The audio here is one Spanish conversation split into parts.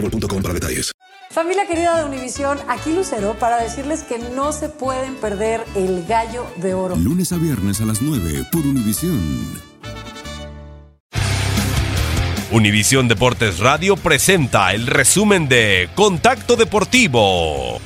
boostmobile.com para detalles. Familia querida de Univisión, aquí Lucero para decirles que no se pueden perder el gallo de oro. Lunes a viernes a las 9 por Univisión. Univisión Deportes Radio presenta el resumen de Contacto Deportivo.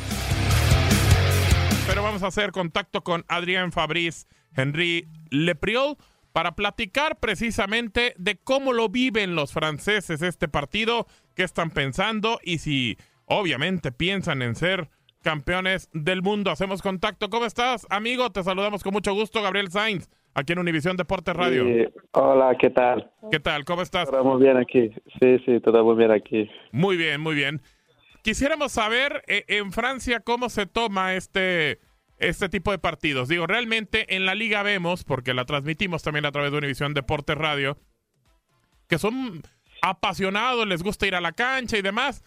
Pero vamos a hacer contacto con Adrián Fabriz, Henry Lepriol, para platicar precisamente de cómo lo viven los franceses este partido, qué están pensando y si obviamente piensan en ser campeones del mundo. Hacemos contacto. ¿Cómo estás, amigo? Te saludamos con mucho gusto, Gabriel Sainz, aquí en Univisión Deportes Radio. Sí, hola, ¿qué tal? ¿Qué tal? ¿Cómo estás? Todo muy bien aquí. Sí, sí, todo muy bien aquí. Muy bien, muy bien. Quisiéramos saber eh, en Francia cómo se toma este, este tipo de partidos. Digo, realmente en la liga vemos, porque la transmitimos también a través de Univisión Deportes Radio, que son apasionados, les gusta ir a la cancha y demás,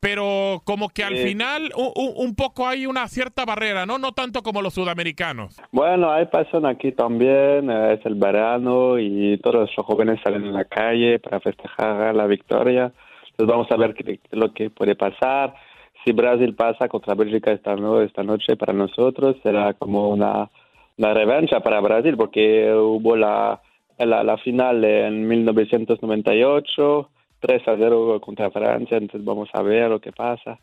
pero como que al Sí. final un, un- poco hay una cierta barrera, ¿no? No tanto como los sudamericanos. Bueno, hay pasión aquí también, eh, es el verano y todos los jóvenes salen en la calle para festejar la victoria. Entonces vamos a ver qué, lo que puede pasar. Si Brasil pasa contra Bélgica esta, no- esta noche para nosotros, será como una, una revancha para Brasil porque hubo la, la, la final en 1998, 3 a 0 contra Francia, entonces vamos a ver lo que pasa.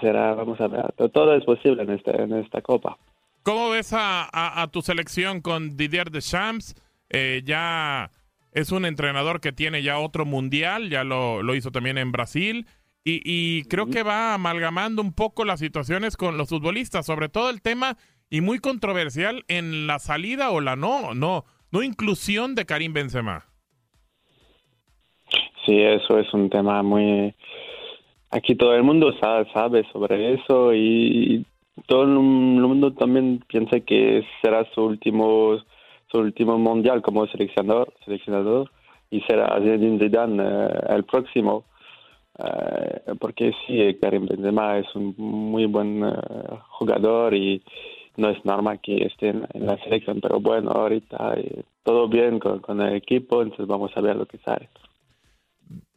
Será, vamos a ver, todo es posible en, este, en esta copa. ¿Cómo ves a, a- a tu selección con Didier Deschamps? Eh, ya es un entrenador que tiene ya otro mundial, ya lo, lo hizo también en Brasil. Y, y creo que va amalgamando un poco las situaciones con los futbolistas, sobre todo el tema y muy controversial en la salida o la no, no, no inclusión de Karim Benzema. Sí, eso es un tema muy... Aquí todo el mundo sabe, sabe sobre eso y todo el mundo también piensa que será su último su último mundial como seleccionador, seleccionador y será Zidane eh, el próximo. Eh, porque sí, Karim Benzema es un muy buen eh, jugador y no es normal que esté en, la selección, pero bueno, ahorita eh, todo bien con, con el equipo, entonces vamos a ver lo que sale.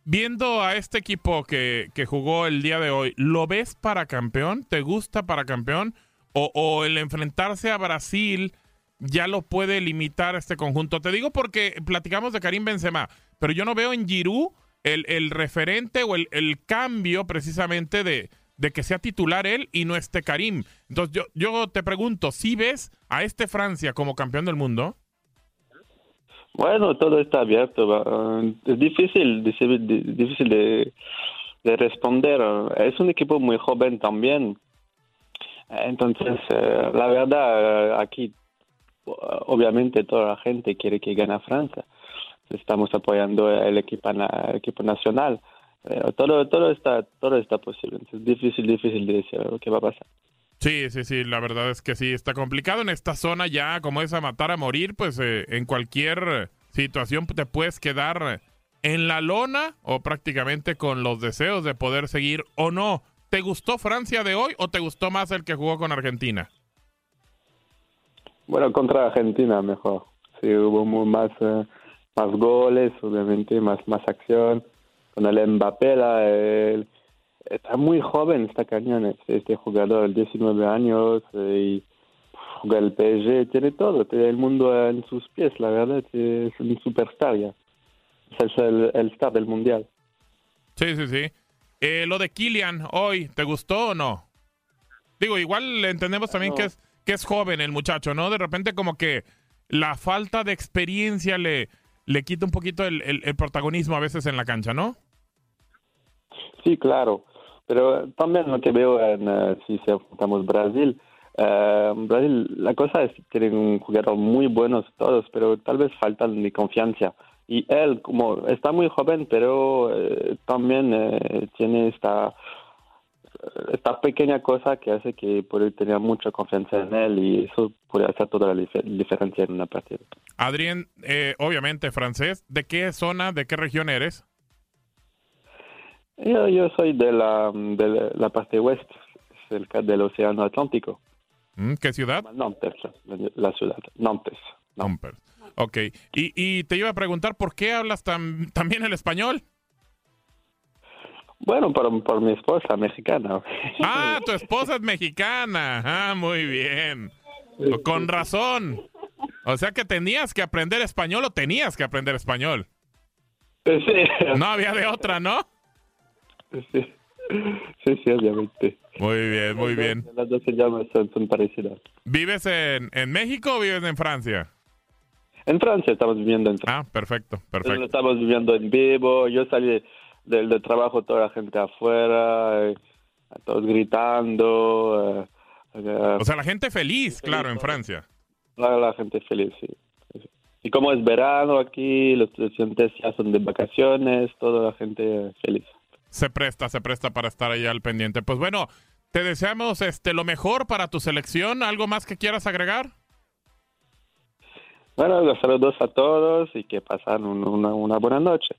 Viendo a este equipo que, que jugó el día de hoy, ¿lo ves para campeón? ¿Te gusta para campeón? ¿O, o el enfrentarse a Brasil ya lo puede limitar este conjunto? Te digo porque platicamos de Karim Benzema, pero yo no veo en Giroud el, el referente o el, el cambio precisamente de, de que sea titular él y no esté Karim. Entonces yo, yo te pregunto, ¿si ves a este Francia como campeón del mundo? Bueno, todo está abierto. va. Es difícil, difícil, de, de responder. Es un equipo muy joven también. Entonces, eh, la verdad, eh, aquí obviamente toda la gente quiere que gane Francia. Estamos apoyando el equipo, el equipo nacional. Pero todo, todo está, todo está posible. Entonces, difícil, difícil de decir lo que va a pasar. Sí, sí, sí, la verdad es que sí, está complicado en esta zona ya, como es a matar a morir, pues eh, en cualquier situación te puedes quedar en la lona o prácticamente con los deseos de poder seguir o no. ¿Te gustó Francia de hoy o te gustó más el que jugó con Argentina? Bueno, contra Argentina mejor. Sí, hubo más, eh, más goles, obviamente, más, más acción. Con el Mbappé, la- el- está muy joven, está cañón este, este jugador, 19 años, eh, y juega el PSG, tiene todo, tiene el mundo en sus pies, la verdad, es un superstar ya. Es el, el star del mundial. Sí, sí, sí. Eh, lo de Kylian hoy, ¿te gustó o no? Digo, igual entendemos también que, es, que es joven el muchacho, ¿no? De repente como que la falta de experiencia le, le quita un poquito el, el, protagonismo a veces en la cancha, ¿no? Sí, claro. Pero también lo que veo en, uh, si enfrentamos Brasil, uh, Brasil, la cosa es que tienen un jugador muy buenos todos, pero tal vez faltan de confianza. Y él, como está muy joven, pero uh, también tiene esta esta pequeña cosa que hace que puede tener mucha confianza en él y eso puede hacer toda la diferencia en una partida. Adrián, eh, obviamente francés, ¿de qué zona, de qué región eres? Yo, yo soy de la, de la parte oeste, cerca del Océano Atlántico. Mm, ¿Qué ciudad? Nantes, la ciudad, Nantes. Nantes. Ok, y, y te iba a preguntar, ¿por qué hablas tan, también el español? Bueno, por, por mi esposa mexicana. Ah, tu esposa es mexicana. Ah, muy bien. Con razón. O sea que tenías que aprender español o tenías que aprender español. Sí. No había de otra, ¿no? Sí. Sí, sí, obviamente. Muy bien, muy bien. Las dos se llaman, son, parecidas. ¿Vives en, en México o vives en Francia? En Francia, estamos viviendo en Francia. Ah, perfecto, perfecto. Estamos viviendo en vivo. Yo salí del, trabajo toda la gente afuera, eh, todos gritando. Eh, eh, o sea, la gente feliz, claro, en Francia. La, la gente feliz, sí. Y como es verano aquí, los estudiantes ya son de vacaciones, toda la gente feliz. Se presta, se presta para estar ahí al pendiente. Pues bueno, te deseamos este lo mejor para tu selección. ¿Algo más que quieras agregar? Bueno, los saludos a todos y que pasen una, una buena noche.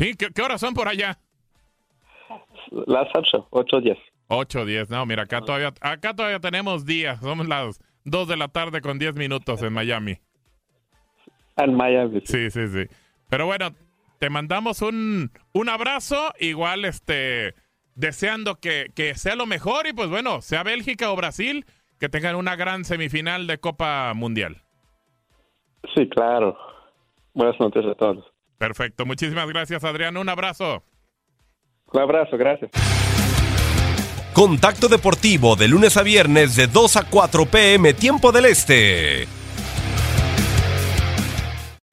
Sí, ¿qué, horas son por allá? Las 8, 8, 10. 8, 10, no, mira, acá todavía, acá todavía tenemos días, somos las 2 de la tarde con 10 minutos en Miami. En Miami. Sí, sí, sí. Pero bueno, te mandamos un, un abrazo, igual este, deseando que, que sea lo mejor y pues bueno, sea Bélgica o Brasil, que tengan una gran semifinal de Copa Mundial. Sí, claro. Buenas noches a todos. Perfecto. Muchísimas gracias, Adrián. Un abrazo. Un abrazo, gracias. Contacto Deportivo de lunes a viernes de 2 a 4 pm, tiempo del Este.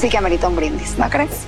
Sí que amerita un brindis, ¿no crees?